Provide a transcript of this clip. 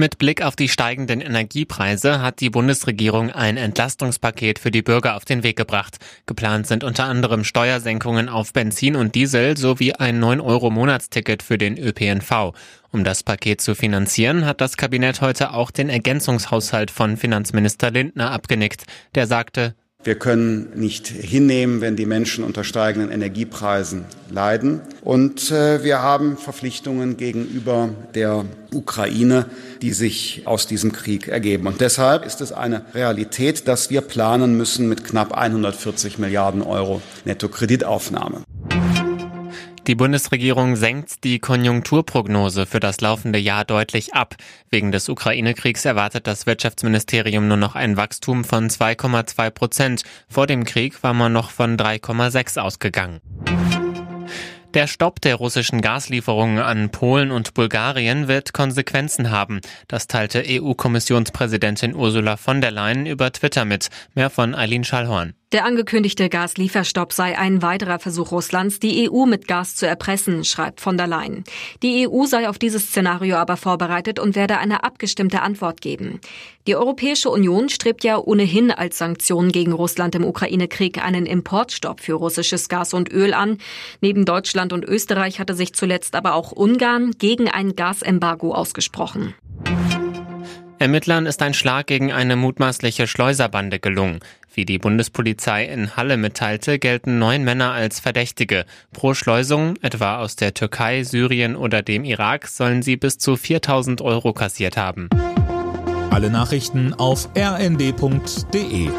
Mit Blick auf die steigenden Energiepreise hat die Bundesregierung ein Entlastungspaket für die Bürger auf den Weg gebracht. Geplant sind unter anderem Steuersenkungen auf Benzin und Diesel sowie ein 9-Euro-Monatsticket für den ÖPNV. Um das Paket zu finanzieren, hat das Kabinett heute auch den Ergänzungshaushalt von Finanzminister Lindner abgenickt. Der sagte, wir können nicht hinnehmen, wenn die Menschen unter steigenden Energiepreisen leiden. Und äh, wir haben Verpflichtungen gegenüber der Ukraine, die sich aus diesem Krieg ergeben. Und deshalb ist es eine Realität, dass wir planen müssen mit knapp 140 Milliarden Euro Nettokreditaufnahme. Die Bundesregierung senkt die Konjunkturprognose für das laufende Jahr deutlich ab. Wegen des Ukraine-Kriegs erwartet das Wirtschaftsministerium nur noch ein Wachstum von 2,2 Prozent. Vor dem Krieg war man noch von 3,6 ausgegangen. Der Stopp der russischen Gaslieferungen an Polen und Bulgarien wird Konsequenzen haben. Das teilte EU-Kommissionspräsidentin Ursula von der Leyen über Twitter mit. Mehr von Eileen Schallhorn. Der angekündigte Gaslieferstopp sei ein weiterer Versuch Russlands, die EU mit Gas zu erpressen, schreibt von der Leyen. Die EU sei auf dieses Szenario aber vorbereitet und werde eine abgestimmte Antwort geben. Die Europäische Union strebt ja ohnehin als Sanktion gegen Russland im Ukraine-Krieg einen Importstopp für russisches Gas und Öl an. Neben Deutschland und Österreich hatte sich zuletzt aber auch Ungarn gegen ein Gasembargo ausgesprochen. Ermittlern ist ein Schlag gegen eine mutmaßliche Schleuserbande gelungen. Wie die Bundespolizei in Halle mitteilte, gelten neun Männer als Verdächtige. Pro Schleusung, etwa aus der Türkei, Syrien oder dem Irak, sollen sie bis zu 4000 Euro kassiert haben. Alle Nachrichten auf rnd.de